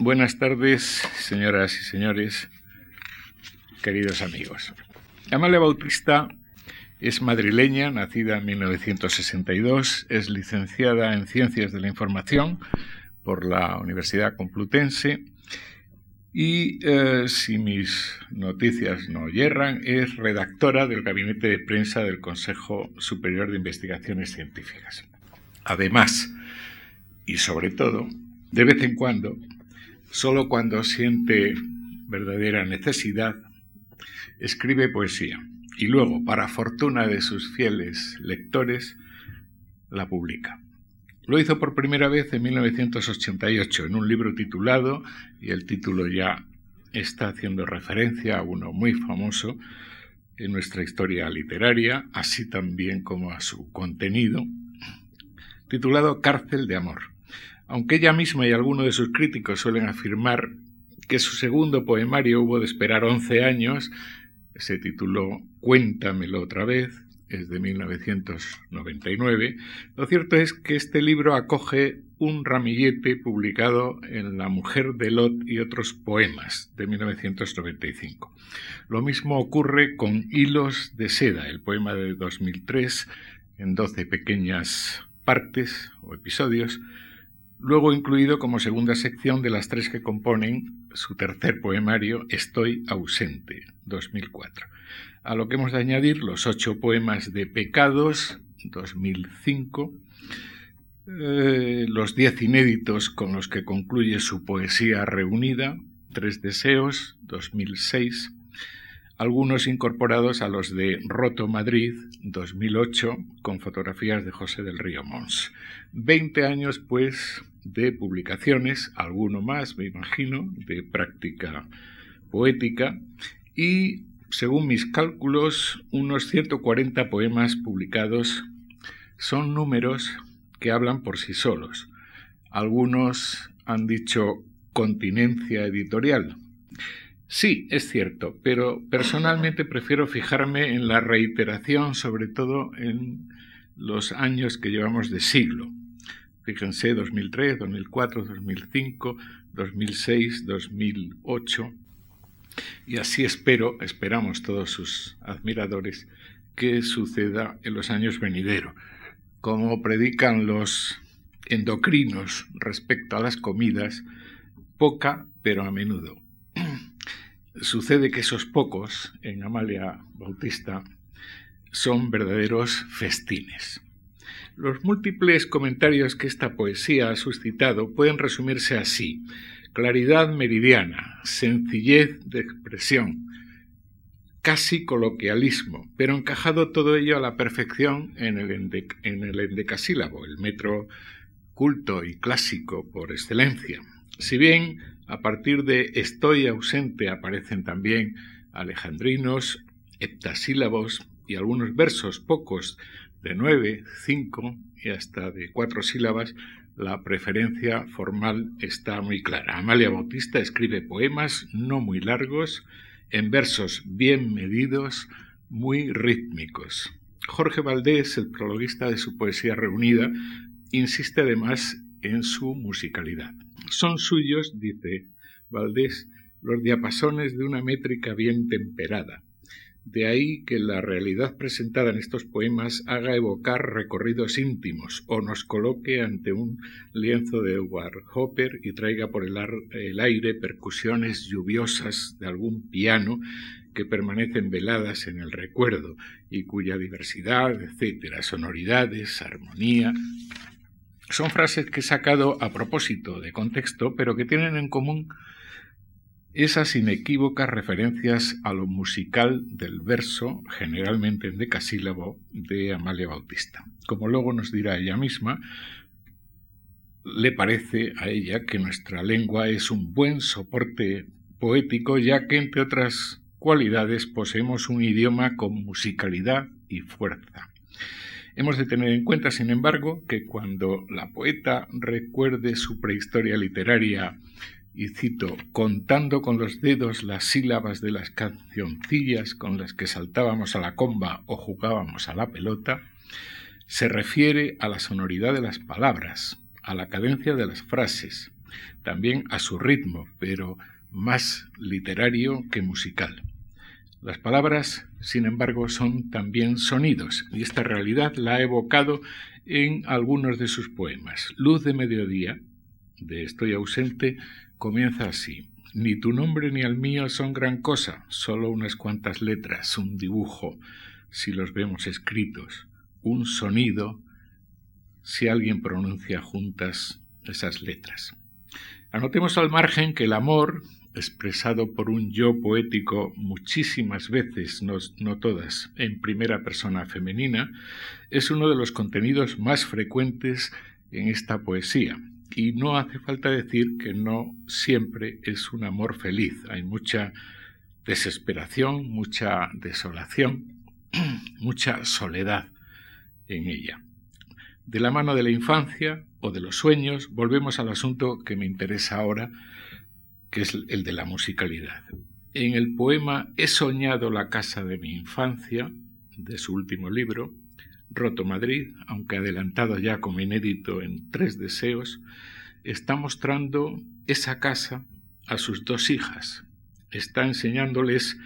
Buenas tardes, señoras y señores, queridos amigos. Amalia Bautista es madrileña, nacida en 1962, es licenciada en Ciencias de la Información por la Universidad Complutense y, eh, si mis noticias no yerran, es redactora del Gabinete de Prensa del Consejo Superior de Investigaciones Científicas. Además, y sobre todo, de vez en cuando, solo cuando siente verdadera necesidad, escribe poesía y luego, para fortuna de sus fieles lectores, la publica. Lo hizo por primera vez en 1988 en un libro titulado, y el título ya está haciendo referencia a uno muy famoso en nuestra historia literaria, así también como a su contenido, titulado Cárcel de Amor. Aunque ella misma y algunos de sus críticos suelen afirmar que su segundo poemario hubo de esperar 11 años, se tituló Cuéntamelo otra vez, es de 1999, lo cierto es que este libro acoge un ramillete publicado en La mujer de Lot y otros poemas de 1995. Lo mismo ocurre con Hilos de seda, el poema de 2003, en 12 pequeñas partes o episodios, luego incluido como segunda sección de las tres que componen su tercer poemario Estoy ausente, 2004. A lo que hemos de añadir los ocho poemas de Pecados, 2005, eh, los diez inéditos con los que concluye su poesía reunida, Tres Deseos, 2006, algunos incorporados a los de Roto Madrid, 2008, con fotografías de José del Río Mons. Veinte años, pues, de publicaciones, alguno más, me imagino, de práctica poética, y, según mis cálculos, unos 140 poemas publicados son números que hablan por sí solos. Algunos han dicho continencia editorial, Sí, es cierto, pero personalmente prefiero fijarme en la reiteración, sobre todo en los años que llevamos de siglo. Fíjense, 2003, 2004, 2005, 2006, 2008. Y así espero, esperamos todos sus admiradores, que suceda en los años venideros. Como predican los endocrinos respecto a las comidas, poca pero a menudo. Sucede que esos pocos en Amalia Bautista son verdaderos festines. Los múltiples comentarios que esta poesía ha suscitado pueden resumirse así. Claridad meridiana, sencillez de expresión, casi coloquialismo, pero encajado todo ello a la perfección en el, en el endecasílabo, el metro culto y clásico por excelencia. Si bien a partir de estoy ausente aparecen también alejandrinos, heptasílabos y algunos versos pocos de nueve, cinco y hasta de cuatro sílabas, la preferencia formal está muy clara. Amalia Bautista escribe poemas no muy largos, en versos bien medidos, muy rítmicos. Jorge Valdés, el prologuista de su poesía reunida, insiste además en su musicalidad. Son suyos, dice Valdés, los diapasones de una métrica bien temperada. De ahí que la realidad presentada en estos poemas haga evocar recorridos íntimos o nos coloque ante un lienzo de Edward Hopper y traiga por el, el aire percusiones lluviosas de algún piano que permanecen veladas en el recuerdo y cuya diversidad, etcétera, sonoridades, armonía, son frases que he sacado a propósito de contexto, pero que tienen en común esas inequívocas referencias a lo musical del verso, generalmente en decasílabo, de Amalia Bautista. Como luego nos dirá ella misma, le parece a ella que nuestra lengua es un buen soporte poético, ya que, entre otras cualidades, poseemos un idioma con musicalidad y fuerza. Hemos de tener en cuenta, sin embargo, que cuando la poeta recuerde su prehistoria literaria, y cito, contando con los dedos las sílabas de las cancioncillas con las que saltábamos a la comba o jugábamos a la pelota, se refiere a la sonoridad de las palabras, a la cadencia de las frases, también a su ritmo, pero más literario que musical. Las palabras, sin embargo, son también sonidos, y esta realidad la ha evocado en algunos de sus poemas. Luz de mediodía, de Estoy ausente, comienza así. Ni tu nombre ni el mío son gran cosa, solo unas cuantas letras, un dibujo, si los vemos escritos, un sonido, si alguien pronuncia juntas esas letras. Anotemos al margen que el amor expresado por un yo poético muchísimas veces, no, todas, en primera persona femenina, es uno de los contenidos más frecuentes en esta poesía. Y no hace falta decir que no siempre es un amor feliz. Hay mucha desesperación, mucha desolación, mucha soledad en ella. De la mano de la infancia o de los sueños, volvemos al asunto que me interesa ahora, que es el de la musicalidad. En el poema He soñado la casa de mi infancia, de su último libro, Roto Madrid, aunque adelantado ya como inédito en Tres Deseos, está mostrando esa casa a sus dos hijas. Está enseñándoles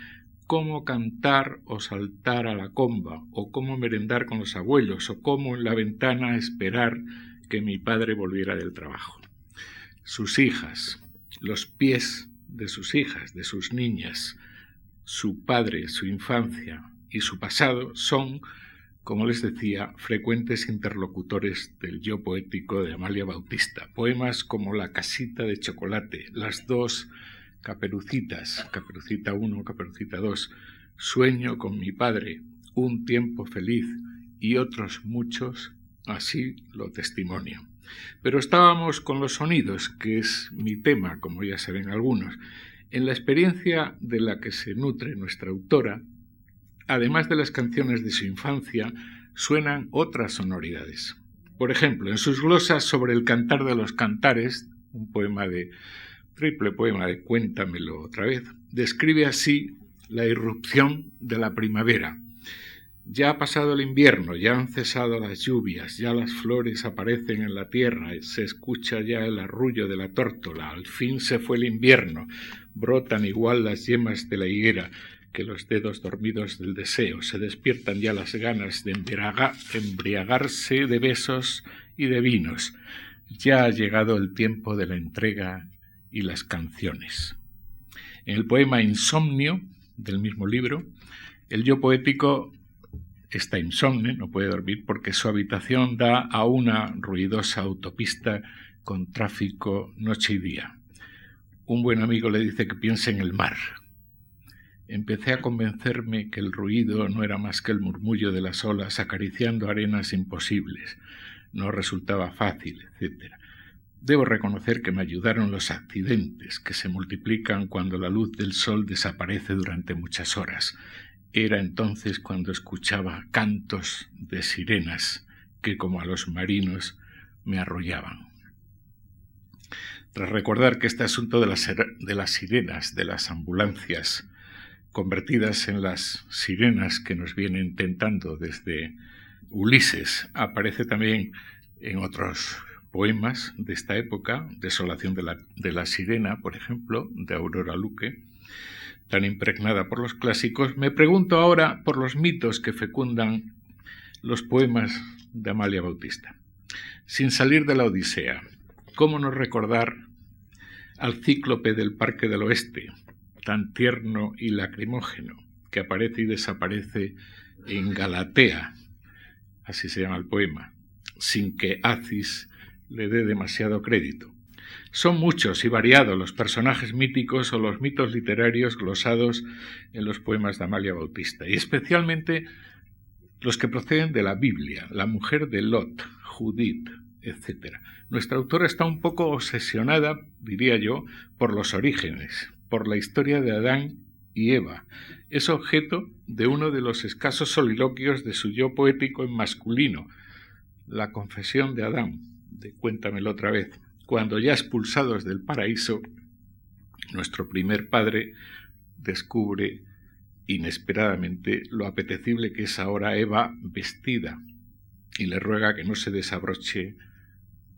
cómo cantar o saltar a la comba, o cómo merendar con los abuelos, o cómo en la ventana esperar que mi padre volviera del trabajo. Sus hijas, los pies de sus hijas, de sus niñas, su padre, su infancia y su pasado son, como les decía, frecuentes interlocutores del yo poético de Amalia Bautista. Poemas como La casita de chocolate, Las dos caperucitas, Caperucita 1, Caperucita 2, Sueño con mi padre, Un tiempo feliz y otros muchos, así lo testimonio. Pero estábamos con los sonidos, que es mi tema, como ya saben algunos. En la experiencia de la que se nutre nuestra autora, además de las canciones de su infancia, suenan otras sonoridades. Por ejemplo, en sus glosas sobre el cantar de los cantares, un poema de triple poema de Cuéntamelo otra vez, describe así la irrupción de la primavera, ya ha pasado el invierno, ya han cesado las lluvias, ya las flores aparecen en la tierra, se escucha ya el arrullo de la tórtola, al fin se fue el invierno, brotan igual las yemas de la higuera que los dedos dormidos del deseo, se despiertan ya las ganas de embriagarse de besos y de vinos, ya ha llegado el tiempo de la entrega y las canciones. En el poema Insomnio del mismo libro, el yo poético está insomne, no puede dormir porque su habitación da a una ruidosa autopista con tráfico noche y día. Un buen amigo le dice que piense en el mar. Empecé a convencerme que el ruido no era más que el murmullo de las olas acariciando arenas imposibles. No resultaba fácil, etc. Debo reconocer que me ayudaron los accidentes que se multiplican cuando la luz del sol desaparece durante muchas horas era entonces cuando escuchaba cantos de sirenas que como a los marinos me arrollaban. Tras recordar que este asunto de las, de las sirenas, de las ambulancias, convertidas en las sirenas que nos vienen tentando desde Ulises, aparece también en otros poemas de esta época, Desolación de la, de la Sirena, por ejemplo, de Aurora Luque, tan impregnada por los clásicos, me pregunto ahora por los mitos que fecundan los poemas de Amalia Bautista. Sin salir de la Odisea, ¿cómo no recordar al cíclope del Parque del Oeste, tan tierno y lacrimógeno, que aparece y desaparece en Galatea, así se llama el poema, sin que Acis le dé demasiado crédito? Son muchos y variados los personajes míticos o los mitos literarios glosados en los poemas de Amalia Bautista, y especialmente los que proceden de la Biblia, la mujer de Lot, Judith, etc. Nuestra autora está un poco obsesionada, diría yo, por los orígenes, por la historia de Adán y Eva. Es objeto de uno de los escasos soliloquios de su yo poético en masculino, la confesión de Adán, de Cuéntamelo otra vez cuando ya expulsados del paraíso, nuestro primer padre descubre inesperadamente lo apetecible que es ahora Eva vestida y le ruega que no se desabroche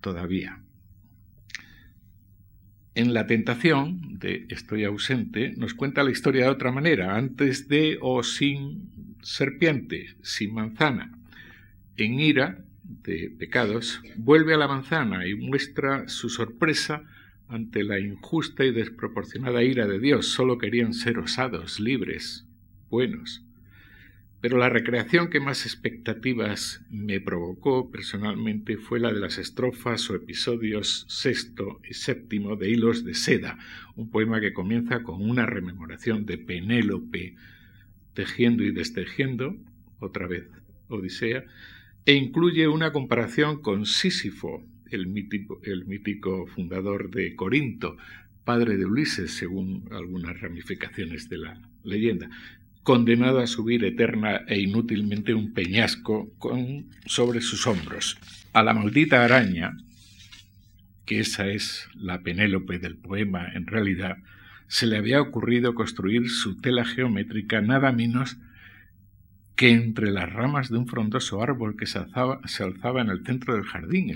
todavía. En La tentación de Estoy ausente nos cuenta la historia de otra manera, antes de o sin serpiente, sin manzana. En ira de pecados, vuelve a la manzana y muestra su sorpresa ante la injusta y desproporcionada ira de Dios. Solo querían ser osados, libres, buenos. Pero la recreación que más expectativas me provocó personalmente fue la de las estrofas o episodios sexto y séptimo de Hilos de Seda, un poema que comienza con una rememoración de Penélope tejiendo y destejiendo, otra vez Odisea, e incluye una comparación con Sísifo, el mítico, fundador de Corinto, padre de Ulises, según algunas ramificaciones de la leyenda condenado a subir eterna e inútilmente un peñasco sobre sus hombros. A la maldita araña, que esa es la Penélope del poema en realidad, se le había ocurrido construir su tela geométrica nada menos que entre las ramas de un frondoso árbol que se alzaba, se alzaba en el centro del jardín,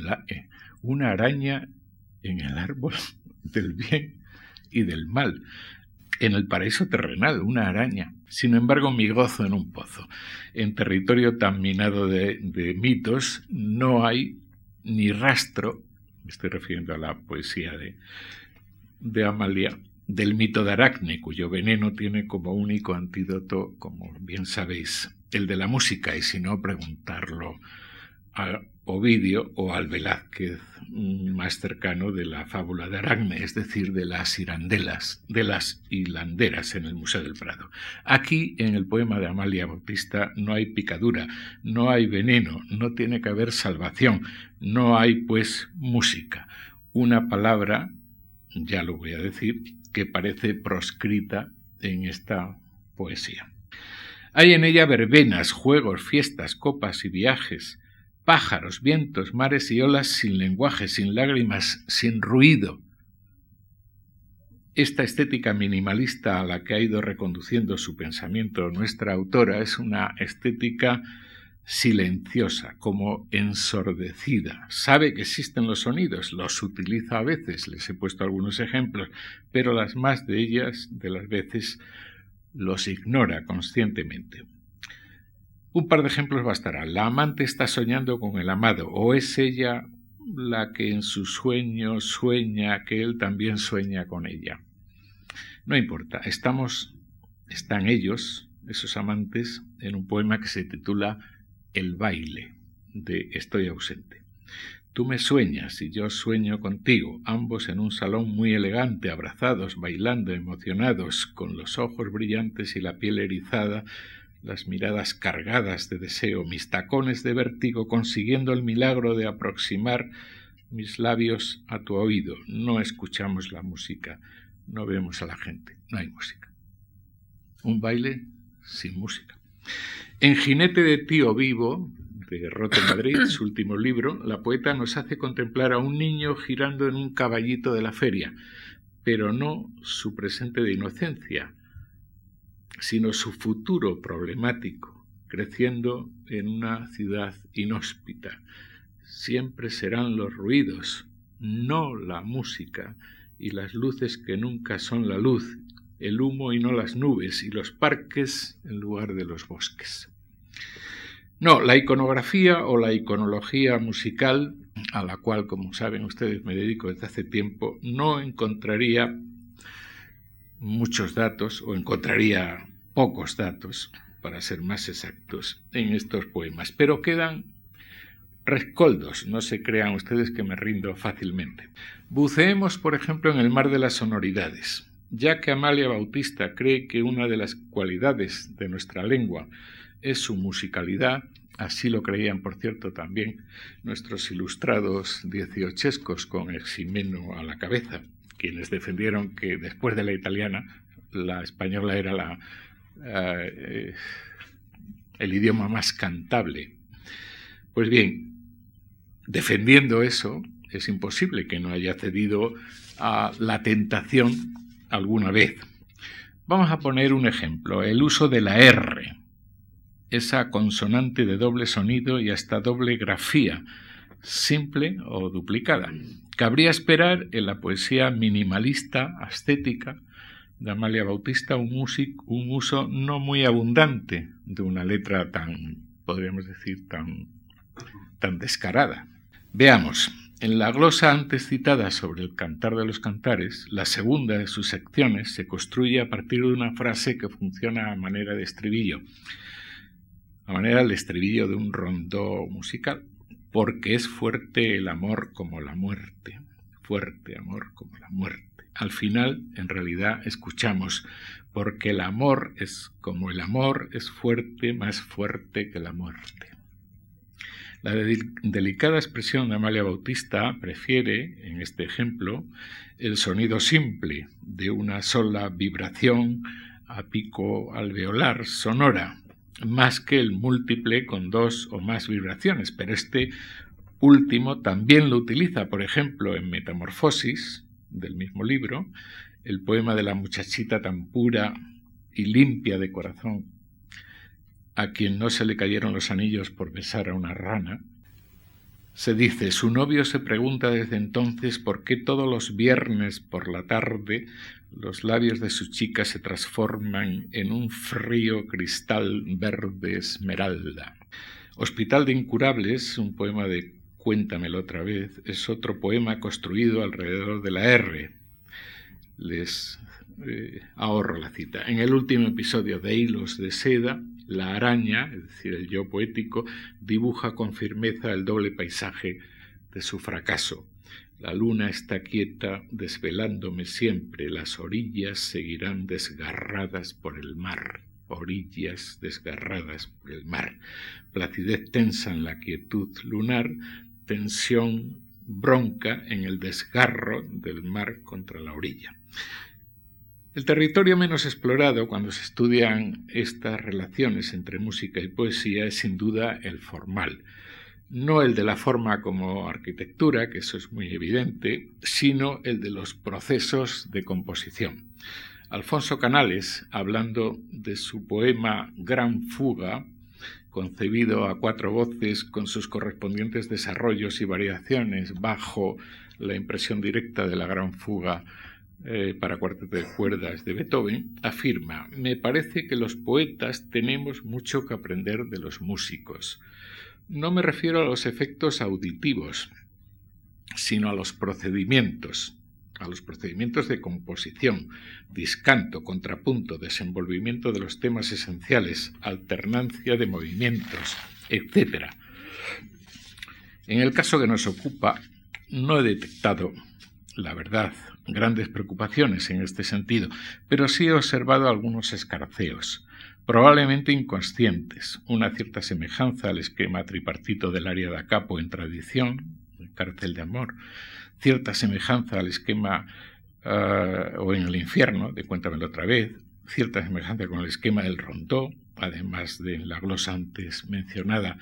una araña en el árbol del bien y del mal, en el paraíso terrenal, una araña. Sin embargo, mi gozo en un pozo. En territorio tan minado de, mitos no hay ni rastro, me estoy refiriendo a la poesía de, de Amalia, del mito de Aracne, cuyo veneno tiene como único antídoto, como bien sabéis, el de la música, y si no, preguntarlo a Ovidio o al Velázquez mm, más cercano de la fábula de Aracne, es decir, de las irandelas, de las hilanderas en el Museo del Prado. Aquí, en el poema de Amalia Bautista, no hay picadura, no hay veneno, no tiene que haber salvación, no hay, pues, música. Una palabra, ya lo voy a decir, que parece proscrita en esta poesía. Hay en ella verbenas, juegos, fiestas, copas y viajes, pájaros, vientos, mares y olas sin lenguaje, sin lágrimas, sin ruido. Esta estética minimalista a la que ha ido reconduciendo su pensamiento nuestra autora es una estética silenciosa, como ensordecida. Sabe que existen los sonidos, los utiliza a veces, les he puesto algunos ejemplos, pero las más de ellas, de las veces, los ignora conscientemente. Un par de ejemplos bastará. La amante está soñando con el amado, o es ella la que en su sueño sueña que él también sueña con ella. No importa, estamos, están ellos, esos amantes, en un poema que se titula El baile de Estoy ausente. Tú me sueñas y yo sueño contigo, ambos en un salón muy elegante, abrazados, bailando, emocionados, con los ojos brillantes y la piel erizada, las miradas cargadas de deseo, mis tacones de vértigo consiguiendo el milagro de aproximar mis labios a tu oído. No escuchamos la música, no vemos a la gente, no hay música. Un baile sin música. En Jinete de Tío Vivo, de Rote Madrid, su último libro, la poeta nos hace contemplar a un niño girando en un caballito de la feria, pero no su presente de inocencia, sino su futuro problemático, creciendo en una ciudad inhóspita. Siempre serán los ruidos, no la música, y las luces que nunca son la luz, el humo y no las nubes, y los parques en lugar de los bosques. No, la iconografía o la iconología musical, a la cual, como saben ustedes, me dedico desde hace tiempo, no encontraría muchos datos o encontraría pocos datos, para ser más exactos, en estos poemas, pero quedan rescoldos, no se crean ustedes que me rindo fácilmente. Buceemos, por ejemplo, en el mar de las sonoridades, ya que Amalia Bautista cree que una de las cualidades de nuestra lengua es su musicalidad, así lo creían, por cierto, también nuestros ilustrados dieciochescos con Eximeno a la cabeza, quienes defendieron que después de la italiana, la española era eh, el idioma más cantable. Pues bien, defendiendo eso, es imposible que no haya cedido a la tentación alguna vez. Vamos a poner un ejemplo, el uso de la R, esa consonante de doble sonido y hasta doble grafía, simple o duplicada. Cabría esperar en la poesía minimalista, ascética, de Amalia Bautista un, un uso no muy abundante de una letra tan, podríamos decir, tan, tan descarada. Veamos, en la glosa antes citada sobre el cantar de los cantares, la segunda de sus secciones se construye a partir de una frase que funciona a manera de estribillo, a manera del estribillo de un rondó musical, porque es fuerte el amor como la muerte, fuerte amor como la muerte. Al final, en realidad, escuchamos, porque el amor es como el amor es fuerte, más fuerte que la muerte. La delicada expresión de Amalia Bautista prefiere, en este ejemplo, el sonido simple de una sola vibración a pico alveolar sonora, más que el múltiple con dos o más vibraciones, pero este último también lo utiliza, por ejemplo, en Metamorfosis, del mismo libro, el poema de la muchachita tan pura y limpia de corazón a quien no se le cayeron los anillos por besar a una rana, se dice, su novio se pregunta desde entonces por qué todos los viernes por la tarde los labios de su chica se transforman en un frío cristal verde esmeralda. Hospital de Incurables, un poema de Cuéntamelo otra vez, es otro poema construido alrededor de la R. Les eh, ahorro la cita. En el último episodio de Hilos de Seda, la araña, es decir, el yo poético, dibuja con firmeza el doble paisaje de su fracaso. La luna está quieta, desvelándome siempre, las orillas seguirán desgarradas por el mar, orillas desgarradas por el mar, placidez tensa en la quietud lunar, tensión bronca en el desgarro del mar contra la orilla. El territorio menos explorado cuando se estudian estas relaciones entre música y poesía es sin duda el formal. No el de la forma como arquitectura, que eso es muy evidente, sino el de los procesos de composición. Alfonso Canales, hablando de su poema Gran Fuga, concebido a cuatro voces con sus correspondientes desarrollos y variaciones bajo la impresión directa de la Gran Fuga eh, para cuarteto de cuerdas de Beethoven, afirma, me parece que los poetas tenemos mucho que aprender de los músicos. No me refiero a los efectos auditivos, sino a los procedimientos, a los procedimientos de composición, discanto, contrapunto, desenvolvimiento de los temas esenciales, alternancia de movimientos, etc. En el caso que nos ocupa, no he detectado, la verdad, grandes preocupaciones en este sentido, pero sí he observado algunos escarceos, probablemente inconscientes, una cierta semejanza al esquema tripartito del área de Acapo en tradición, el cárcel de amor, cierta semejanza al esquema ah, o en el infierno, de Cuéntamelo otra vez, cierta semejanza con el esquema del rondó, además de la glosa antes mencionada,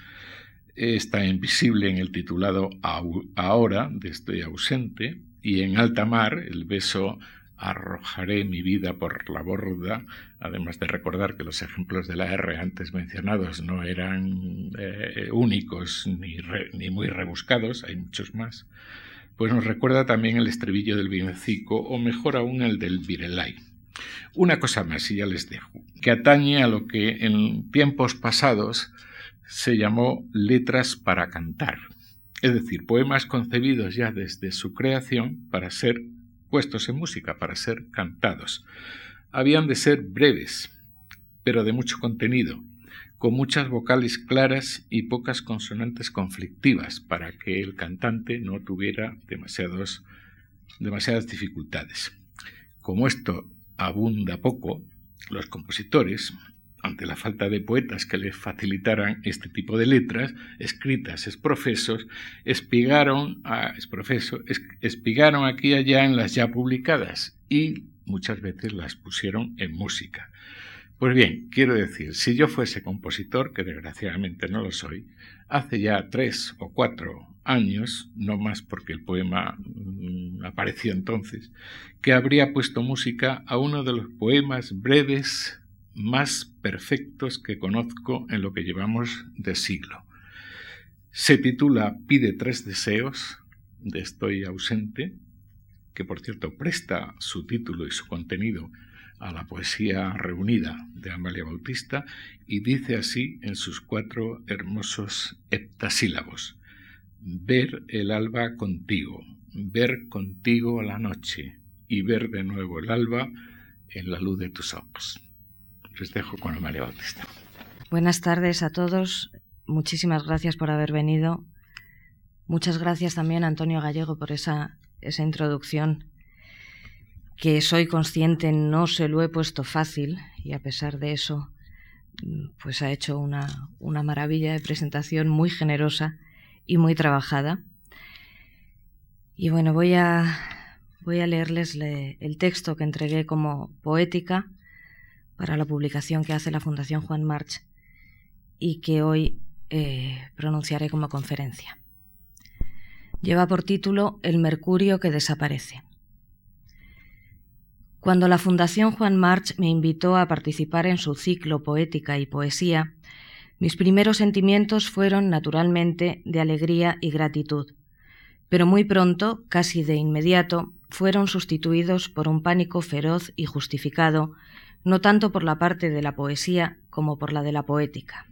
está invisible en el titulado Ahora, de Estoy ausente, y en alta mar el beso arrojaré mi vida por la borda, además de recordar que los ejemplos de la R antes mencionados no eran eh, únicos ni, ni, muy rebuscados, hay muchos más, pues nos recuerda también el estribillo del villancico o mejor aún el del virelay. Una cosa más, y ya les dejo, que atañe a lo que en tiempos pasados se llamó letras para cantar es decir, poemas concebidos ya desde su creación para ser puestos en música, para ser cantados. Habían de ser breves, pero de mucho contenido, con muchas vocales claras y pocas consonantes conflictivas, para que el cantante no tuviera demasiadas dificultades. Como esto abunda poco, los compositores, ante la falta de poetas que les facilitaran este tipo de letras escritas exprofesos, espigaron, a, espigaron aquí y allá en las ya publicadas y muchas veces las pusieron en música. Pues bien, quiero decir, si yo fuese compositor, que desgraciadamente no lo soy, hace ya tres o cuatro años, no más porque el poema mm, apareció entonces, que habría puesto música a uno de los poemas breves más perfectos que conozco en lo que llevamos de siglo. Se titula Pide tres deseos de Estoy ausente, que por cierto presta su título y su contenido a la poesía reunida de Amalia Bautista y dice así en sus cuatro hermosos heptasílabos. Ver el alba contigo, ver contigo la noche y ver de nuevo el alba en la luz de tus ojos. Dejo con Bautista. Buenas tardes a todos. Muchísimas gracias por haber venido. Muchas gracias también a Antonio Gallego por esa, esa introducción que soy consciente no se lo he puesto fácil y a pesar de eso pues ha hecho una, una maravilla de presentación muy generosa y muy trabajada. Y bueno, voy a, voy a leerles el texto que entregué como poética para la publicación que hace la Fundación Juan March y que hoy eh, pronunciaré como conferencia. Lleva por título El Mercurio que desaparece. Cuando la Fundación Juan March me invitó a participar en su ciclo Poética y Poesía, mis primeros sentimientos fueron naturalmente de alegría y gratitud, pero muy pronto, casi de inmediato, fueron sustituidos por un pánico feroz y justificado, no tanto por la parte de la poesía como por la de la poética.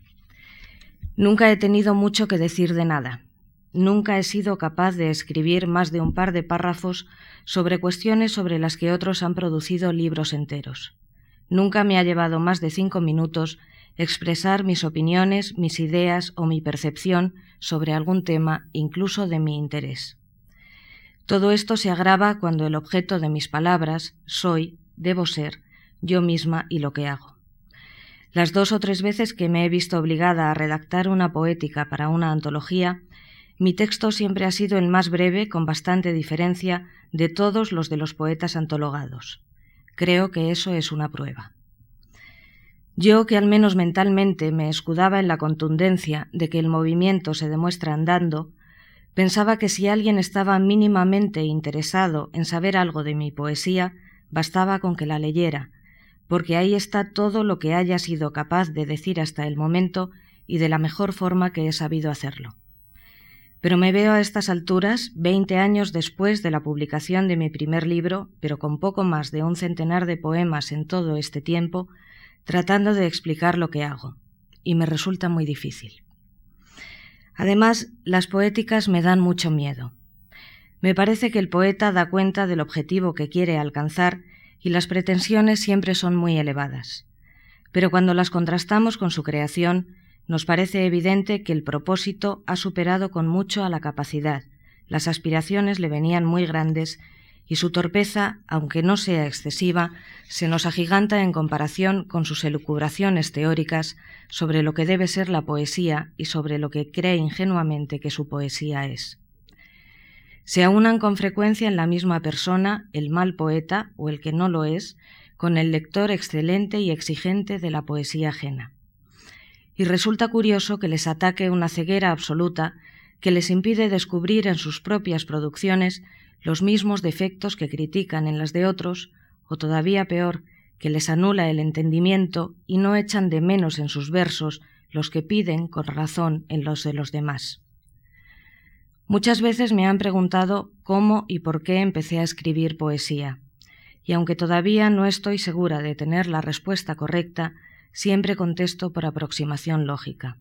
Nunca he tenido mucho que decir de nada. Nunca he sido capaz de escribir más de un par de párrafos sobre cuestiones sobre las que otros han producido libros enteros. Nunca me ha llevado más de cinco minutos expresar mis opiniones, mis ideas o mi percepción sobre algún tema, incluso de mi interés. Todo esto se agrava cuando el objeto de mis palabras soy, debo ser, yo misma y lo que hago. Las dos o tres veces que me he visto obligada a redactar una poética para una antología, mi texto siempre ha sido el más breve, con bastante diferencia, de todos los de los poetas antologados. Creo que eso es una prueba. Yo, que al menos mentalmente me escudaba en la contundencia de que el movimiento se demuestra andando, pensaba que si alguien estaba mínimamente interesado en saber algo de mi poesía, bastaba con que la leyera, porque ahí está todo lo que haya sido capaz de decir hasta el momento y de la mejor forma que he sabido hacerlo. Pero me veo a estas alturas, veinte años después de la publicación de mi primer libro, pero con poco más de un centenar de poemas en todo este tiempo, tratando de explicar lo que hago, y me resulta muy difícil. Además, las poéticas me dan mucho miedo. Me parece que el poeta da cuenta del objetivo que quiere alcanzar y las pretensiones siempre son muy elevadas. Pero cuando las contrastamos con su creación, nos parece evidente que el propósito ha superado con mucho a la capacidad, las aspiraciones le venían muy grandes y su torpeza, aunque no sea excesiva, se nos agiganta en comparación con sus elucubraciones teóricas sobre lo que debe ser la poesía y sobre lo que cree ingenuamente que su poesía es. Se aunan con frecuencia en la misma persona el mal poeta o el que no lo es, con el lector excelente y exigente de la poesía ajena. Y resulta curioso que les ataque una ceguera absoluta que les impide descubrir en sus propias producciones los mismos defectos que critican en las de otros, o todavía peor, que les anula el entendimiento y no echan de menos en sus versos los que piden con razón en los de los demás. Muchas veces me han preguntado cómo y por qué empecé a escribir poesía, y aunque todavía no estoy segura de tener la respuesta correcta, siempre contesto por aproximación lógica.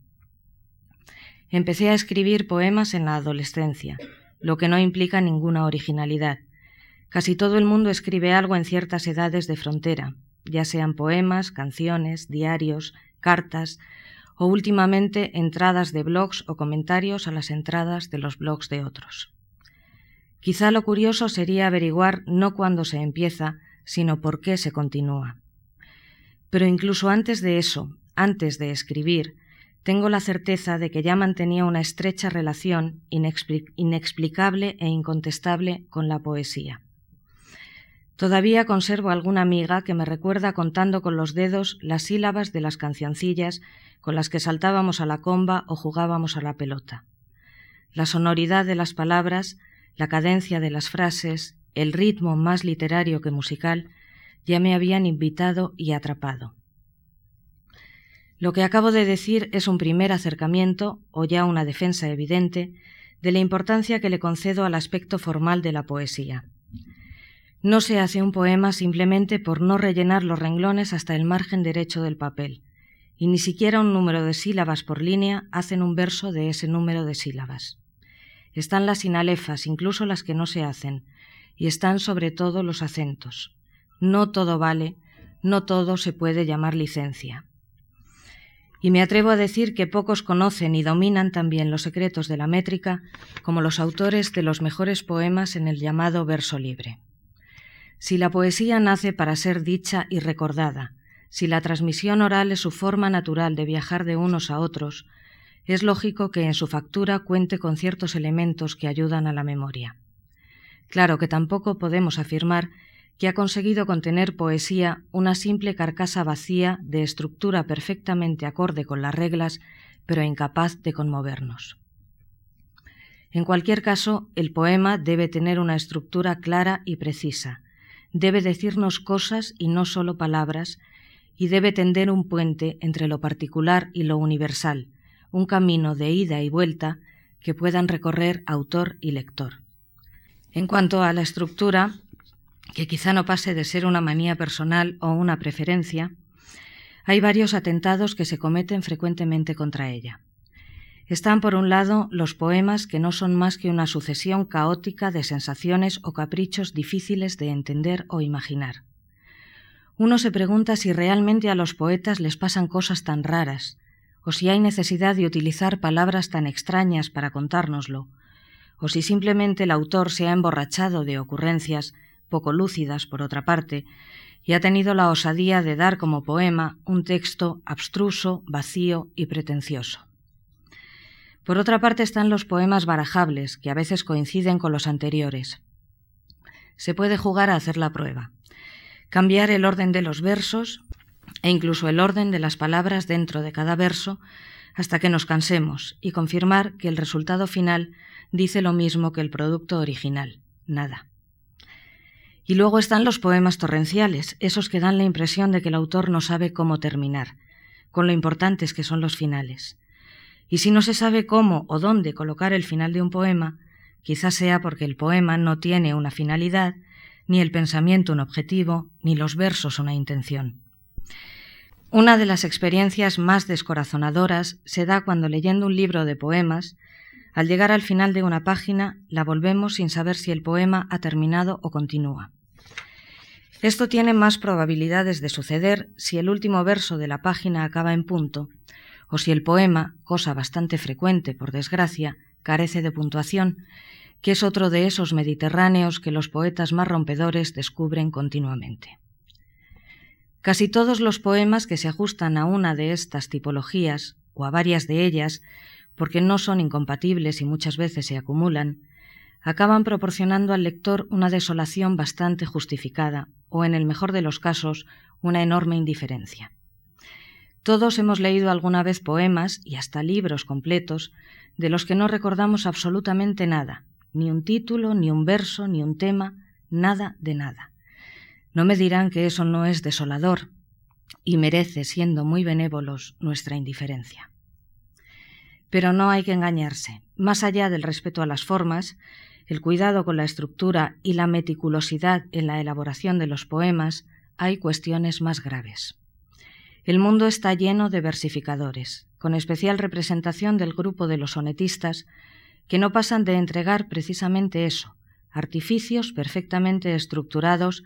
Empecé a escribir poemas en la adolescencia, lo que no implica ninguna originalidad. Casi todo el mundo escribe algo en ciertas edades de frontera, ya sean poemas, canciones, diarios, cartas, o últimamente entradas de blogs o comentarios a las entradas de los blogs de otros. Quizá lo curioso sería averiguar no cuándo se empieza, sino por qué se continúa. Pero incluso antes de eso, antes de escribir, tengo la certeza de que ya mantenía una estrecha relación inexplicable e incontestable con la poesía. Todavía conservo alguna amiga que me recuerda contando con los dedos las sílabas de las cancioncillas con las que saltábamos a la comba o jugábamos a la pelota. La sonoridad de las palabras, la cadencia de las frases, el ritmo más literario que musical, ya me habían invitado y atrapado. Lo que acabo de decir es un primer acercamiento, o ya una defensa evidente, de la importancia que le concedo al aspecto formal de la poesía. No se hace un poema simplemente por no rellenar los renglones hasta el margen derecho del papel, y ni siquiera un número de sílabas por línea hacen un verso de ese número de sílabas. Están las sinalefas, incluso las que no se hacen, y están sobre todo los acentos. No todo vale, no todo se puede llamar licencia. Y me atrevo a decir que pocos conocen y dominan también los secretos de la métrica como los autores de los mejores poemas en el llamado verso libre. Si la poesía nace para ser dicha y recordada, si la transmisión oral es su forma natural de viajar de unos a otros, es lógico que en su factura cuente con ciertos elementos que ayudan a la memoria. Claro que tampoco podemos afirmar que ha conseguido contener poesía una simple carcasa vacía de estructura perfectamente acorde con las reglas, pero incapaz de conmovernos. En cualquier caso, el poema debe tener una estructura clara y precisa, debe decirnos cosas y no solo palabras, y debe tender un puente entre lo particular y lo universal, un camino de ida y vuelta que puedan recorrer autor y lector. En cuanto a la estructura, que quizá no pase de ser una manía personal o una preferencia, hay varios atentados que se cometen frecuentemente contra ella. Están, por un lado, los poemas que no son más que una sucesión caótica de sensaciones o caprichos difíciles de entender o imaginar. Uno se pregunta si realmente a los poetas les pasan cosas tan raras, o si hay necesidad de utilizar palabras tan extrañas para contárnoslo, o si simplemente el autor se ha emborrachado de ocurrencias poco lúcidas, por otra parte, y ha tenido la osadía de dar como poema un texto abstruso, vacío y pretencioso. Por otra parte están los poemas barajables, que a veces coinciden con los anteriores. Se puede jugar a hacer la prueba cambiar el orden de los versos e incluso el orden de las palabras dentro de cada verso hasta que nos cansemos y confirmar que el resultado final dice lo mismo que el producto original, nada. Y luego están los poemas torrenciales, esos que dan la impresión de que el autor no sabe cómo terminar, con lo importantes que son los finales. Y si no se sabe cómo o dónde colocar el final de un poema, quizás sea porque el poema no tiene una finalidad ni el pensamiento un objetivo, ni los versos una intención. Una de las experiencias más descorazonadoras se da cuando leyendo un libro de poemas, al llegar al final de una página, la volvemos sin saber si el poema ha terminado o continúa. Esto tiene más probabilidades de suceder si el último verso de la página acaba en punto, o si el poema, cosa bastante frecuente, por desgracia, carece de puntuación que es otro de esos mediterráneos que los poetas más rompedores descubren continuamente. Casi todos los poemas que se ajustan a una de estas tipologías, o a varias de ellas, porque no son incompatibles y muchas veces se acumulan, acaban proporcionando al lector una desolación bastante justificada, o en el mejor de los casos, una enorme indiferencia. Todos hemos leído alguna vez poemas y hasta libros completos de los que no recordamos absolutamente nada, ni un título, ni un verso, ni un tema, nada de nada. No me dirán que eso no es desolador y merece, siendo muy benévolos, nuestra indiferencia. Pero no hay que engañarse. Más allá del respeto a las formas, el cuidado con la estructura y la meticulosidad en la elaboración de los poemas, hay cuestiones más graves. El mundo está lleno de versificadores, con especial representación del grupo de los sonetistas, que no pasan de entregar precisamente eso, artificios perfectamente estructurados,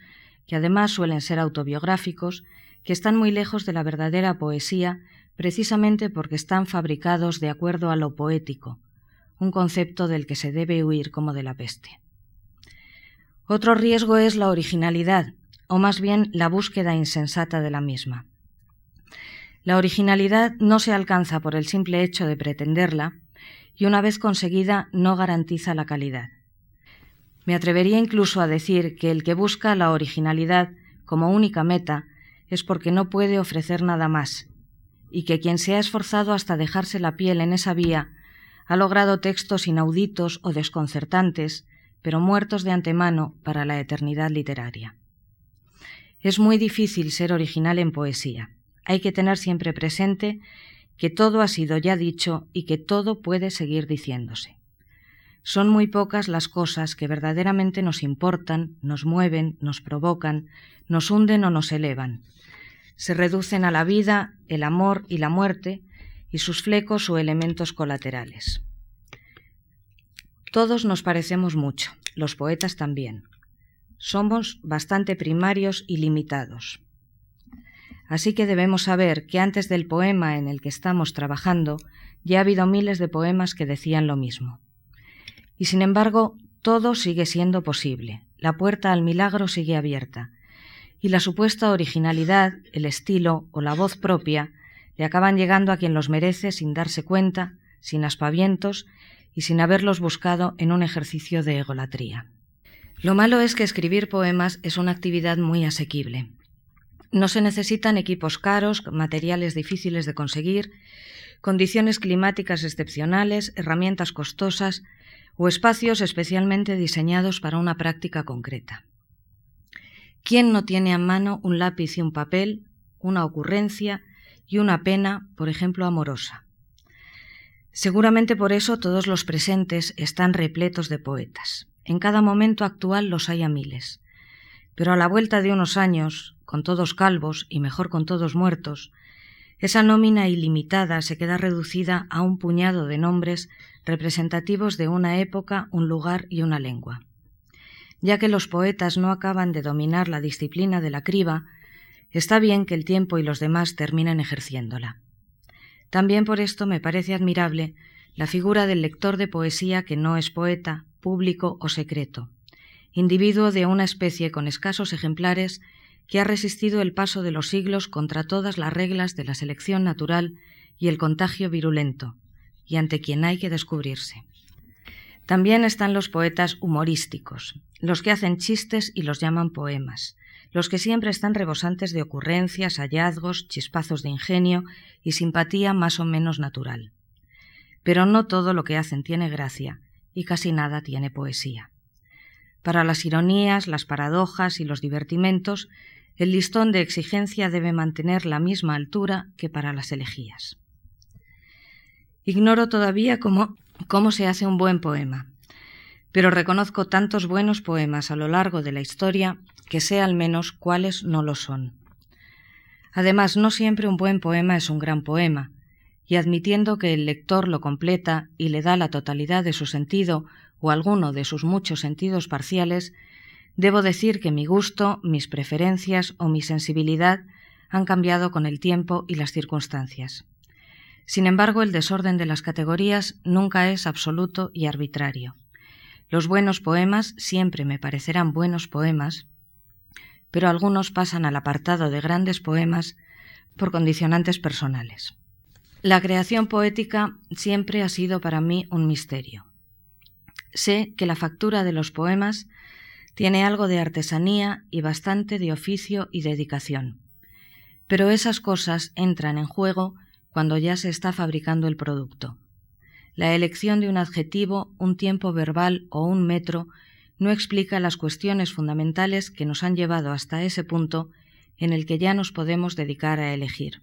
que además suelen ser autobiográficos, que están muy lejos de la verdadera poesía, precisamente porque están fabricados de acuerdo a lo poético, un concepto del que se debe huir como de la peste. Otro riesgo es la originalidad, o más bien la búsqueda insensata de la misma. La originalidad no se alcanza por el simple hecho de pretenderla, y una vez conseguida no garantiza la calidad. Me atrevería incluso a decir que el que busca la originalidad como única meta es porque no puede ofrecer nada más, y que quien se ha esforzado hasta dejarse la piel en esa vía ha logrado textos inauditos o desconcertantes, pero muertos de antemano para la eternidad literaria. Es muy difícil ser original en poesía. Hay que tener siempre presente que todo ha sido ya dicho y que todo puede seguir diciéndose. Son muy pocas las cosas que verdaderamente nos importan, nos mueven, nos provocan, nos hunden o nos elevan. Se reducen a la vida, el amor y la muerte, y sus flecos o elementos colaterales. Todos nos parecemos mucho, los poetas también. Somos bastante primarios y limitados. Así que debemos saber que antes del poema en el que estamos trabajando ya ha habido miles de poemas que decían lo mismo. Y sin embargo, todo sigue siendo posible. La puerta al milagro sigue abierta. Y la supuesta originalidad, el estilo o la voz propia le acaban llegando a quien los merece sin darse cuenta, sin aspavientos y sin haberlos buscado en un ejercicio de egolatría. Lo malo es que escribir poemas es una actividad muy asequible. No se necesitan equipos caros, materiales difíciles de conseguir, condiciones climáticas excepcionales, herramientas costosas o espacios especialmente diseñados para una práctica concreta. ¿Quién no tiene a mano un lápiz y un papel, una ocurrencia y una pena, por ejemplo, amorosa? Seguramente por eso todos los presentes están repletos de poetas. En cada momento actual los hay a miles. Pero a la vuelta de unos años, con todos calvos y mejor con todos muertos, esa nómina ilimitada se queda reducida a un puñado de nombres representativos de una época, un lugar y una lengua. Ya que los poetas no acaban de dominar la disciplina de la criba, está bien que el tiempo y los demás terminen ejerciéndola. También por esto me parece admirable la figura del lector de poesía que no es poeta, público o secreto, individuo de una especie con escasos ejemplares que ha resistido el paso de los siglos contra todas las reglas de la selección natural y el contagio virulento, y ante quien hay que descubrirse. También están los poetas humorísticos, los que hacen chistes y los llaman poemas, los que siempre están rebosantes de ocurrencias, hallazgos, chispazos de ingenio y simpatía más o menos natural. Pero no todo lo que hacen tiene gracia y casi nada tiene poesía. Para las ironías, las paradojas y los divertimentos, el listón de exigencia debe mantener la misma altura que para las elegías. Ignoro todavía cómo, cómo se hace un buen poema, pero reconozco tantos buenos poemas a lo largo de la historia que sé al menos cuáles no lo son. Además, no siempre un buen poema es un gran poema, y admitiendo que el lector lo completa y le da la totalidad de su sentido o alguno de sus muchos sentidos parciales, debo decir que mi gusto, mis preferencias o mi sensibilidad han cambiado con el tiempo y las circunstancias. Sin embargo, el desorden de las categorías nunca es absoluto y arbitrario. Los buenos poemas siempre me parecerán buenos poemas, pero algunos pasan al apartado de grandes poemas por condicionantes personales. La creación poética siempre ha sido para mí un misterio. Sé que la factura de los poemas tiene algo de artesanía y bastante de oficio y dedicación, pero esas cosas entran en juego cuando ya se está fabricando el producto. La elección de un adjetivo, un tiempo verbal o un metro no explica las cuestiones fundamentales que nos han llevado hasta ese punto en el que ya nos podemos dedicar a elegir.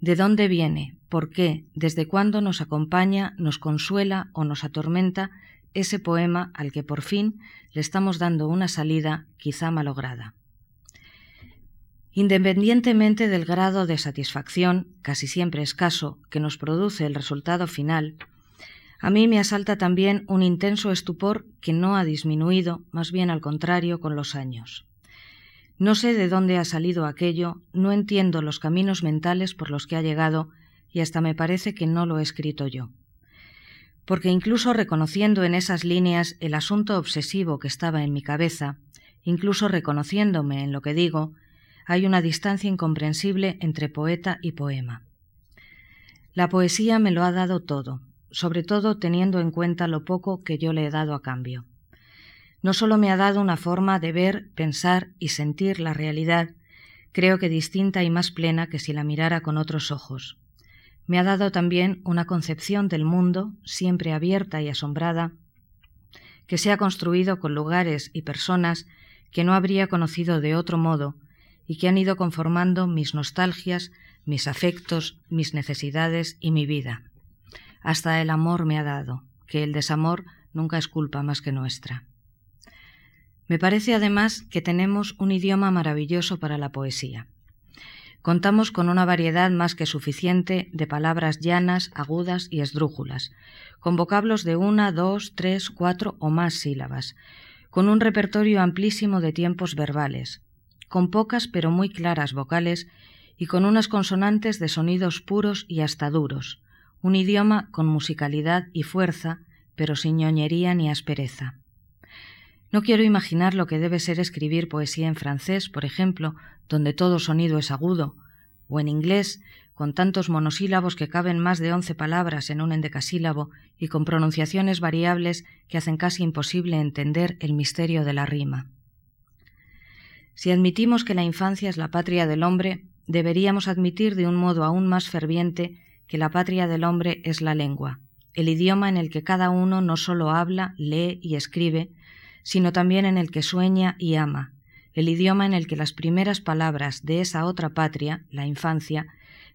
De dónde viene, por qué, desde cuándo nos acompaña, nos consuela o nos atormenta ese poema al que por fin le estamos dando una salida quizá malograda. Independientemente del grado de satisfacción, casi siempre escaso, que nos produce el resultado final, a mí me asalta también un intenso estupor que no ha disminuido, más bien al contrario, con los años. No sé de dónde ha salido aquello, no entiendo los caminos mentales por los que ha llegado y hasta me parece que no lo he escrito yo. Porque incluso reconociendo en esas líneas el asunto obsesivo que estaba en mi cabeza, incluso reconociéndome en lo que digo, hay una distancia incomprensible entre poeta y poema. La poesía me lo ha dado todo, sobre todo teniendo en cuenta lo poco que yo le he dado a cambio no solo me ha dado una forma de ver, pensar y sentir la realidad, creo que distinta y más plena que si la mirara con otros ojos. Me ha dado también una concepción del mundo, siempre abierta y asombrada, que se ha construido con lugares y personas que no habría conocido de otro modo y que han ido conformando mis nostalgias mis afectos, mis necesidades y mi vida. Hasta el amor me ha dado, que el desamor nunca es culpa más que nuestra. Me parece además que tenemos un idioma maravilloso para la poesía. Contamos con una variedad más que suficiente de palabras llanas, agudas y esdrújulas, con vocablos de una, dos, tres, cuatro o más sílabas, con un repertorio amplísimo de tiempos verbales, con pocas pero muy claras vocales y con unas consonantes de sonidos puros y hasta duros, un idioma con musicalidad y fuerza, pero sin ñoñería ni aspereza. No quiero imaginar lo que debe ser escribir poesía en francés, por ejemplo, donde todo sonido es agudo, o en inglés, con tantos monosílabos que caben más de once palabras en un endecasílabo y con pronunciaciones variables que hacen casi imposible entender el misterio de la rima. Si admitimos que la infancia es la patria del hombre, deberíamos admitir de un modo aún más ferviente que la patria del hombre es la lengua, el idioma en el que cada uno no solo habla, lee y escribe, sino también en el que sueña y ama, el idioma en el que las primeras palabras de esa otra patria, la infancia,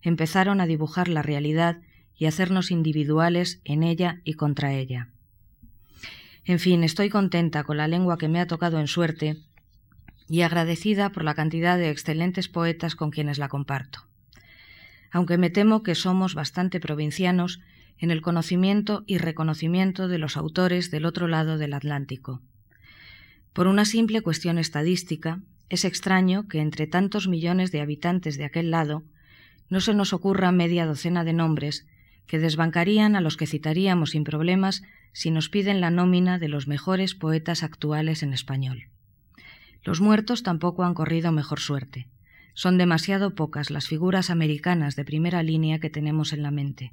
empezaron a dibujar la realidad y hacernos individuales en ella y contra ella. En fin, estoy contenta con la lengua que me ha tocado en suerte y agradecida por la cantidad de excelentes poetas con quienes la comparto. Aunque me temo que somos bastante provincianos en el conocimiento y reconocimiento de los autores del otro lado del Atlántico. Por una simple cuestión estadística, es extraño que entre tantos millones de habitantes de aquel lado no se nos ocurra media docena de nombres que desbancarían a los que citaríamos sin problemas si nos piden la nómina de los mejores poetas actuales en español. Los muertos tampoco han corrido mejor suerte. Son demasiado pocas las figuras americanas de primera línea que tenemos en la mente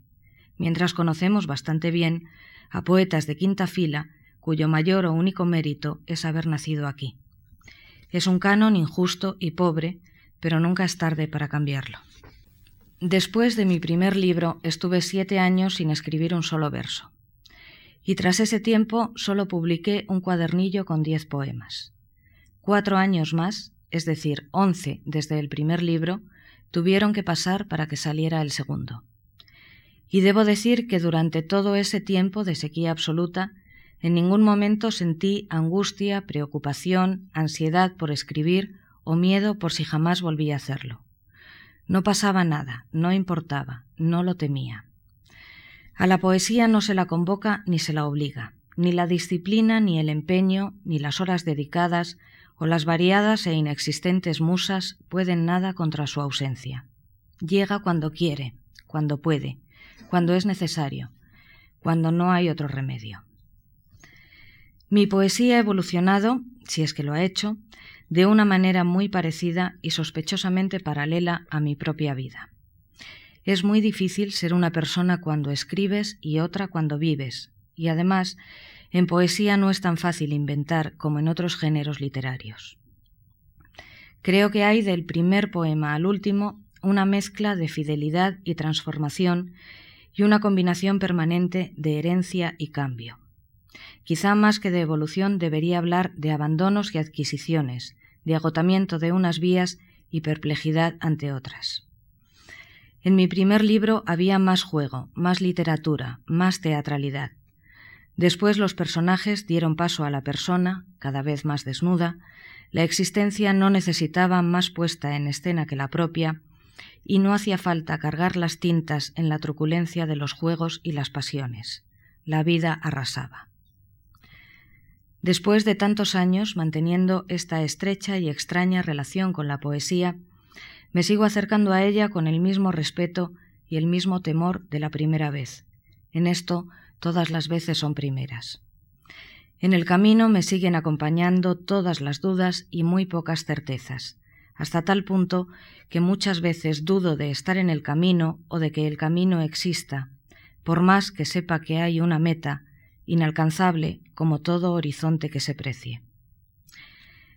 mientras conocemos bastante bien a poetas de quinta fila cuyo mayor o único mérito es haber nacido aquí. Es un canon injusto y pobre, pero nunca es tarde para cambiarlo. Después de mi primer libro estuve siete años sin escribir un solo verso, y tras ese tiempo solo publiqué un cuadernillo con diez poemas. Cuatro años más, es decir, once desde el primer libro, tuvieron que pasar para que saliera el segundo. Y debo decir que durante todo ese tiempo de sequía absoluta, en ningún momento sentí angustia, preocupación, ansiedad por escribir o miedo por si jamás volví a hacerlo. No pasaba nada, no importaba, no lo temía. A la poesía no se la convoca ni se la obliga, ni la disciplina, ni el empeño, ni las horas dedicadas, o las variadas e inexistentes musas pueden nada contra su ausencia. Llega cuando quiere, cuando puede, cuando es necesario, cuando no hay otro remedio. Mi poesía ha evolucionado, si es que lo ha hecho, de una manera muy parecida y sospechosamente paralela a mi propia vida. Es muy difícil ser una persona cuando escribes y otra cuando vives, y además, en poesía no es tan fácil inventar como en otros géneros literarios. Creo que hay del primer poema al último una mezcla de fidelidad y transformación y una combinación permanente de herencia y cambio. Quizá más que de evolución debería hablar de abandonos y adquisiciones, de agotamiento de unas vías y perplejidad ante otras. En mi primer libro había más juego, más literatura, más teatralidad. Después los personajes dieron paso a la persona, cada vez más desnuda, la existencia no necesitaba más puesta en escena que la propia, y no hacía falta cargar las tintas en la truculencia de los juegos y las pasiones. La vida arrasaba. Después de tantos años manteniendo esta estrecha y extraña relación con la poesía, me sigo acercando a ella con el mismo respeto y el mismo temor de la primera vez. En esto todas las veces son primeras. En el camino me siguen acompañando todas las dudas y muy pocas certezas hasta tal punto que muchas veces dudo de estar en el camino o de que el camino exista, por más que sepa que hay una meta, inalcanzable como todo horizonte que se precie.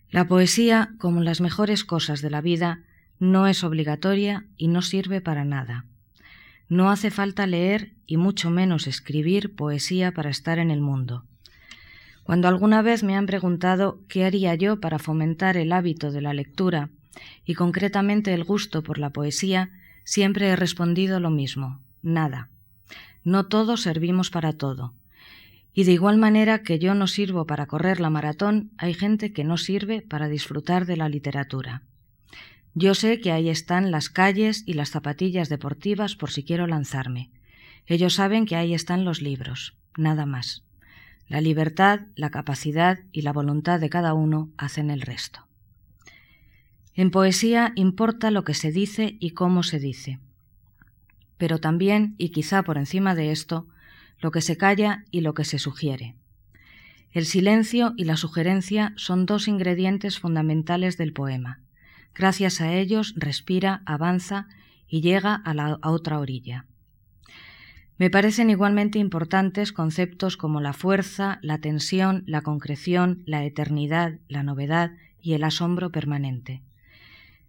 La poesía, como las mejores cosas de la vida, no es obligatoria y no sirve para nada. No hace falta leer y mucho menos escribir poesía para estar en el mundo. Cuando alguna vez me han preguntado qué haría yo para fomentar el hábito de la lectura y concretamente el gusto por la poesía, siempre he respondido lo mismo, nada. No todos servimos para todo. Y de igual manera que yo no sirvo para correr la maratón, hay gente que no sirve para disfrutar de la literatura. Yo sé que ahí están las calles y las zapatillas deportivas por si quiero lanzarme. Ellos saben que ahí están los libros, nada más. La libertad, la capacidad y la voluntad de cada uno hacen el resto. En poesía importa lo que se dice y cómo se dice. Pero también, y quizá por encima de esto, lo que se calla y lo que se sugiere. El silencio y la sugerencia son dos ingredientes fundamentales del poema. Gracias a ellos respira, avanza y llega a la otra orilla. Me parecen igualmente importantes conceptos como la fuerza, la tensión, la concreción, la eternidad, la novedad y el asombro permanente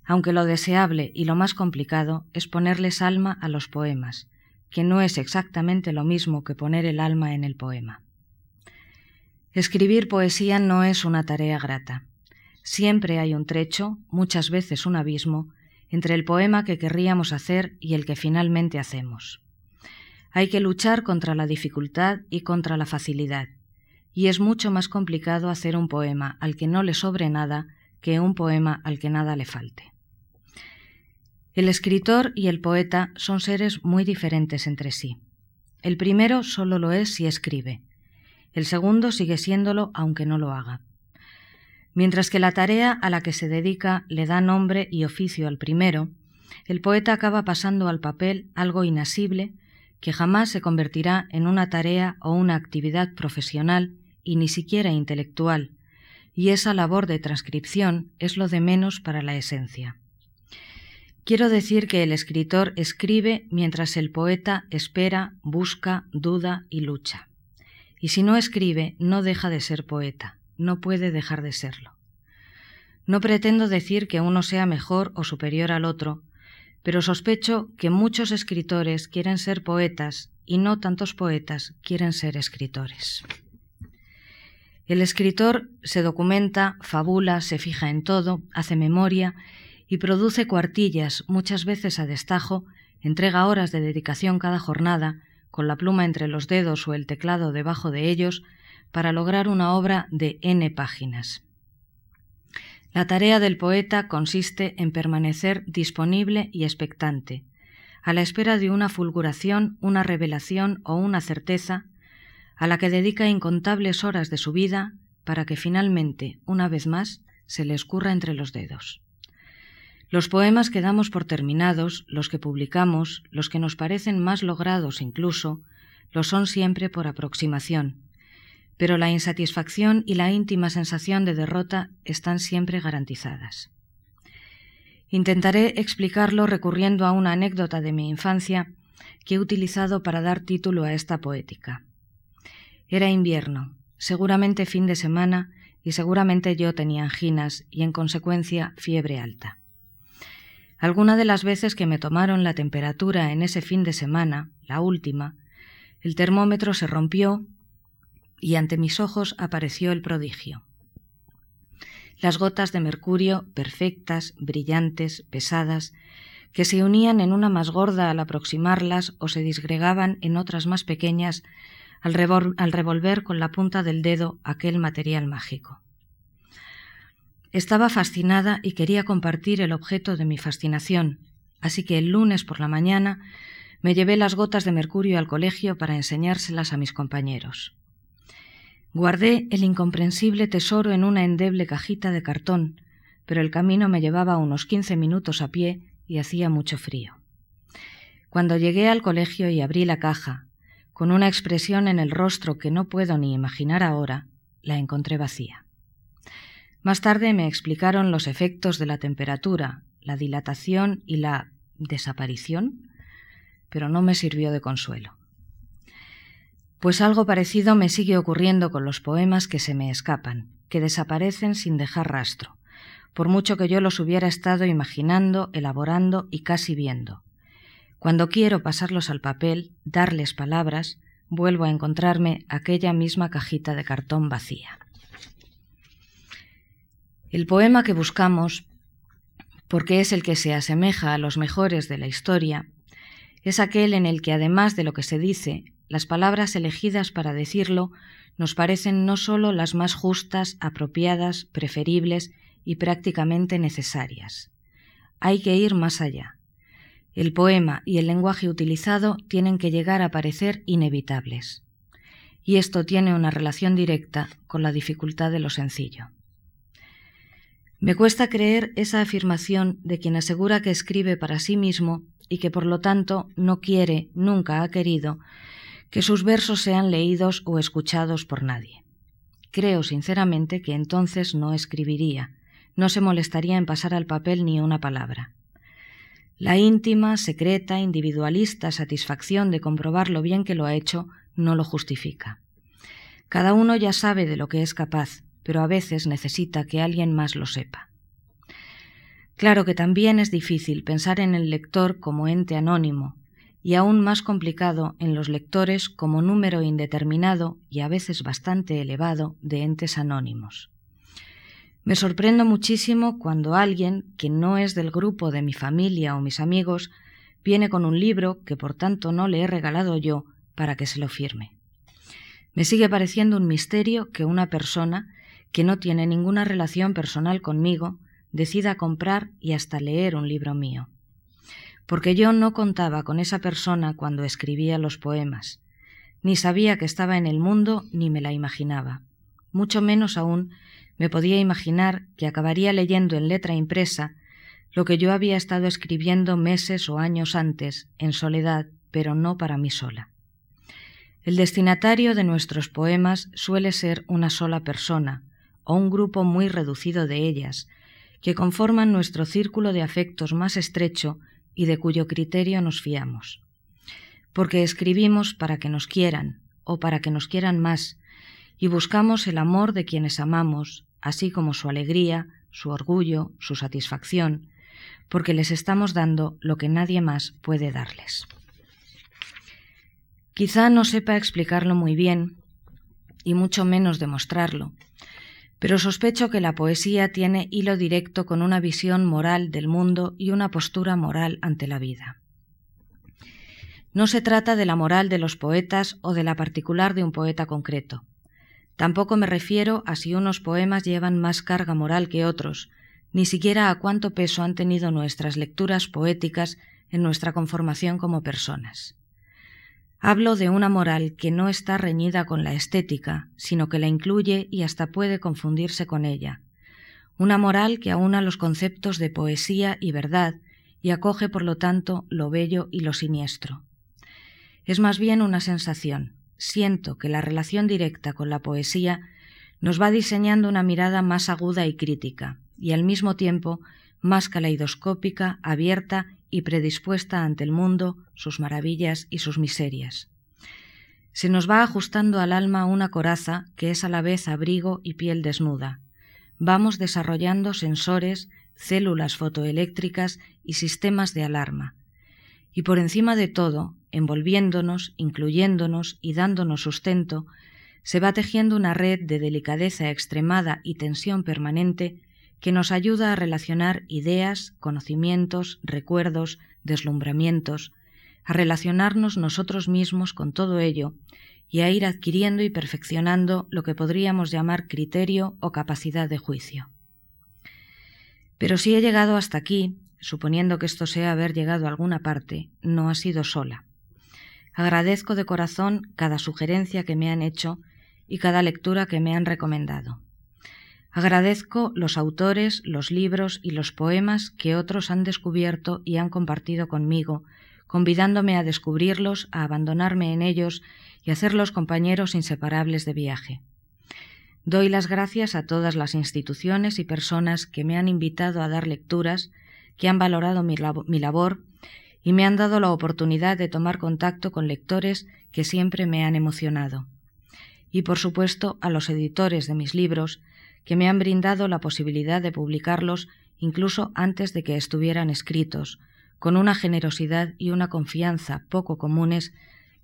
aunque lo deseable y lo más complicado es ponerles alma a los poemas, que no es exactamente lo mismo que poner el alma en el poema. Escribir poesía no es una tarea grata. Siempre hay un trecho, muchas veces un abismo, entre el poema que querríamos hacer y el que finalmente hacemos. Hay que luchar contra la dificultad y contra la facilidad, y es mucho más complicado hacer un poema al que no le sobre nada que un poema al que nada le falte. El escritor y el poeta son seres muy diferentes entre sí. El primero solo lo es si escribe. El segundo sigue siéndolo aunque no lo haga. Mientras que la tarea a la que se dedica le da nombre y oficio al primero, el poeta acaba pasando al papel algo inasible que jamás se convertirá en una tarea o una actividad profesional y ni siquiera intelectual, y esa labor de transcripción es lo de menos para la esencia. Quiero decir que el escritor escribe mientras el poeta espera, busca, duda y lucha. Y si no escribe, no deja de ser poeta, no puede dejar de serlo. No pretendo decir que uno sea mejor o superior al otro, pero sospecho que muchos escritores quieren ser poetas y no tantos poetas quieren ser escritores. El escritor se documenta, fabula, se fija en todo, hace memoria y produce cuartillas, muchas veces a destajo, entrega horas de dedicación cada jornada, con la pluma entre los dedos o el teclado debajo de ellos, para lograr una obra de n páginas. La tarea del poeta consiste en permanecer disponible y expectante, a la espera de una fulguración, una revelación o una certeza, a la que dedica incontables horas de su vida para que finalmente, una vez más, se le escurra entre los dedos. Los poemas que damos por terminados, los que publicamos, los que nos parecen más logrados incluso, lo son siempre por aproximación, pero la insatisfacción y la íntima sensación de derrota están siempre garantizadas. Intentaré explicarlo recurriendo a una anécdota de mi infancia que he utilizado para dar título a esta poética. Era invierno, seguramente fin de semana, y seguramente yo tenía anginas y en consecuencia fiebre alta. Alguna de las veces que me tomaron la temperatura en ese fin de semana, la última, el termómetro se rompió y ante mis ojos apareció el prodigio. Las gotas de mercurio, perfectas, brillantes, pesadas, que se unían en una más gorda al aproximarlas o se disgregaban en otras más pequeñas al, al revolver con la punta del dedo aquel material mágico. Estaba fascinada y quería compartir el objeto de mi fascinación, así que el lunes por la mañana me llevé las gotas de mercurio al colegio para enseñárselas a mis compañeros. Guardé el incomprensible tesoro en una endeble cajita de cartón, pero el camino me llevaba unos quince minutos a pie y hacía mucho frío. Cuando llegué al colegio y abrí la caja, con una expresión en el rostro que no puedo ni imaginar ahora, la encontré vacía. Más tarde me explicaron los efectos de la temperatura, la dilatación y la desaparición, pero no me sirvió de consuelo. Pues algo parecido me sigue ocurriendo con los poemas que se me escapan, que desaparecen sin dejar rastro, por mucho que yo los hubiera estado imaginando, elaborando y casi viendo. Cuando quiero pasarlos al papel, darles palabras, vuelvo a encontrarme aquella misma cajita de cartón vacía. El poema que buscamos porque es el que se asemeja a los mejores de la historia, es aquel en el que, además de lo que se dice, las palabras elegidas para decirlo nos parecen no sólo las más justas, apropiadas, preferibles y prácticamente necesarias. Hay que ir más allá. El poema y el lenguaje utilizado tienen que llegar a parecer inevitables. Y esto tiene una relación directa con la dificultad de lo sencillo. Me cuesta creer esa afirmación de quien asegura que escribe para sí mismo y que por lo tanto no quiere, nunca ha querido, que sus versos sean leídos o escuchados por nadie. Creo sinceramente que entonces no escribiría, no se molestaría en pasar al papel ni una palabra. La íntima, secreta, individualista satisfacción de comprobar lo bien que lo ha hecho no lo justifica. Cada uno ya sabe de lo que es capaz, pero a veces necesita que alguien más lo sepa. Claro que también es difícil pensar en el lector como ente anónimo, y aún más complicado en los lectores como número indeterminado y a veces bastante elevado de entes anónimos. Me sorprendo muchísimo cuando alguien que no es del grupo de mi familia o mis amigos viene con un libro que por tanto no le he regalado yo para que se lo firme. Me sigue pareciendo un misterio que una persona que no tiene ninguna relación personal conmigo decida comprar y hasta leer un libro mío. Porque yo no contaba con esa persona cuando escribía los poemas, ni sabía que estaba en el mundo ni me la imaginaba, mucho menos aún me podía imaginar que acabaría leyendo en letra impresa lo que yo había estado escribiendo meses o años antes, en soledad, pero no para mí sola. El destinatario de nuestros poemas suele ser una sola persona, o un grupo muy reducido de ellas, que conforman nuestro círculo de afectos más estrecho y de cuyo criterio nos fiamos. Porque escribimos para que nos quieran, o para que nos quieran más, y buscamos el amor de quienes amamos, así como su alegría, su orgullo, su satisfacción, porque les estamos dando lo que nadie más puede darles. Quizá no sepa explicarlo muy bien, y mucho menos demostrarlo, pero sospecho que la poesía tiene hilo directo con una visión moral del mundo y una postura moral ante la vida. No se trata de la moral de los poetas o de la particular de un poeta concreto. Tampoco me refiero a si unos poemas llevan más carga moral que otros, ni siquiera a cuánto peso han tenido nuestras lecturas poéticas en nuestra conformación como personas. Hablo de una moral que no está reñida con la estética, sino que la incluye y hasta puede confundirse con ella. Una moral que aúna los conceptos de poesía y verdad y acoge, por lo tanto, lo bello y lo siniestro. Es más bien una sensación, siento que la relación directa con la poesía nos va diseñando una mirada más aguda y crítica, y al mismo tiempo más caleidoscópica, abierta y predispuesta ante el mundo, sus maravillas y sus miserias. Se nos va ajustando al alma una coraza que es a la vez abrigo y piel desnuda. Vamos desarrollando sensores, células fotoeléctricas y sistemas de alarma. Y por encima de todo, envolviéndonos, incluyéndonos y dándonos sustento, se va tejiendo una red de delicadeza extremada y tensión permanente que nos ayuda a relacionar ideas, conocimientos, recuerdos, deslumbramientos, a relacionarnos nosotros mismos con todo ello y a ir adquiriendo y perfeccionando lo que podríamos llamar criterio o capacidad de juicio. Pero si he llegado hasta aquí, suponiendo que esto sea haber llegado a alguna parte, no ha sido sola. Agradezco de corazón cada sugerencia que me han hecho y cada lectura que me han recomendado. Agradezco los autores, los libros y los poemas que otros han descubierto y han compartido conmigo, convidándome a descubrirlos, a abandonarme en ellos y a hacerlos compañeros inseparables de viaje. Doy las gracias a todas las instituciones y personas que me han invitado a dar lecturas, que han valorado mi, labor y me han dado la oportunidad de tomar contacto con lectores que siempre me han emocionado. Y por supuesto a los editores de mis libros, que me han brindado la posibilidad de publicarlos incluso antes de que estuvieran escritos, con una generosidad y una confianza poco comunes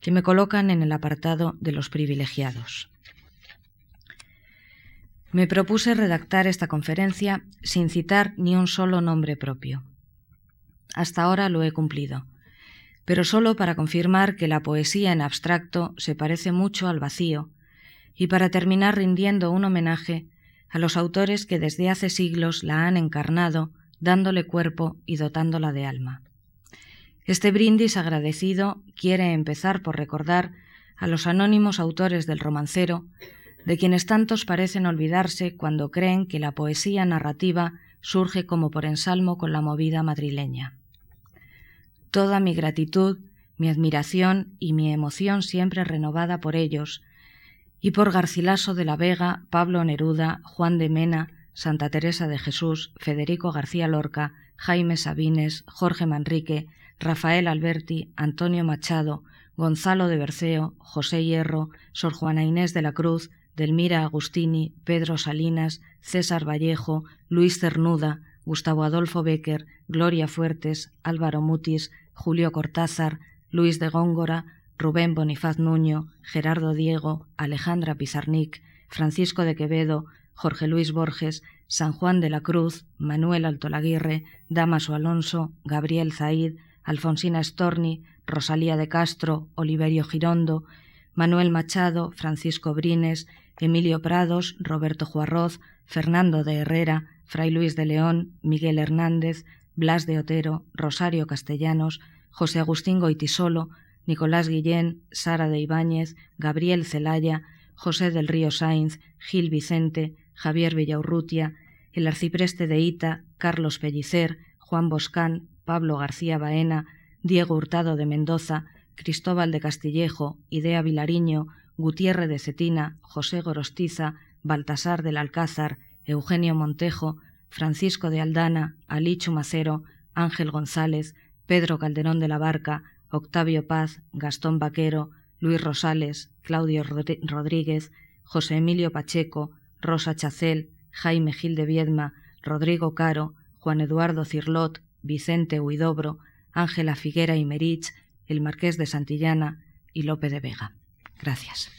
que me colocan en el apartado de los privilegiados. Me propuse redactar esta conferencia sin citar ni un solo nombre propio. Hasta ahora lo he cumplido, pero solo para confirmar que la poesía en abstracto se parece mucho al vacío, y para terminar rindiendo un homenaje a los autores que desde hace siglos la han encarnado, dándole cuerpo y dotándola de alma. Este brindis agradecido quiere empezar por recordar a los anónimos autores del romancero, de quienes tantos parecen olvidarse cuando creen que la poesía narrativa surge como por ensalmo con la movida madrileña. Toda mi gratitud, mi admiración y mi emoción siempre renovada por ellos, y por Garcilaso de la Vega, Pablo Neruda, Juan de Mena, Santa Teresa de Jesús, Federico García Lorca, Jaime Sabines, Jorge Manrique, Rafael Alberti, Antonio Machado, Gonzalo de Berceo, José Hierro, Sor Juana Inés de la Cruz, Delmira Agustini, Pedro Salinas, César Vallejo, Luis Cernuda, Gustavo Adolfo Becker, Gloria Fuertes, Álvaro Mutis, Julio Cortázar, Luis de Góngora, Rubén Bonifaz Nuño, Gerardo Diego, Alejandra Pizarnik, Francisco de Quevedo, Jorge Luis Borges, San Juan de la Cruz, Manuel Altolaguirre, Damaso Alonso, Gabriel Zaid, Alfonsina Storni, Rosalía de Castro, Oliverio Girondo, Manuel Machado, Francisco Brines, Emilio Prados, Roberto Juarroz, Fernando de Herrera, Fray Luis de León, Miguel Hernández, Blas de Otero, Rosario Castellanos, José Agustín Goitisolo, Nicolás Guillén, Sara de Ibáñez, Gabriel Celaya, José del Río Sainz, Gil Vicente, Javier Villaurrutia, el arcipreste de Ita, Carlos Pellicer, Juan Boscán, Pablo García Baena, Diego Hurtado de Mendoza, Cristóbal de Castillejo, Idea Vilariño, Gutiérrez de Cetina, José Gorostiza, Baltasar del Alcázar, Eugenio Montejo, Francisco de Aldana, Alicho Macero, Ángel González, Pedro Calderón de la Barca, Octavio Paz, Gastón Vaquero, Luis Rosales, Claudio Rodríguez, José Emilio Pacheco, Rosa Chacel, Jaime Gil de Viedma, Rodrigo Caro, Juan Eduardo Cirlot, Vicente Huidobro, Ángela Figuera y Merich, el Marqués de Santillana y Lope de Vega. Gracias.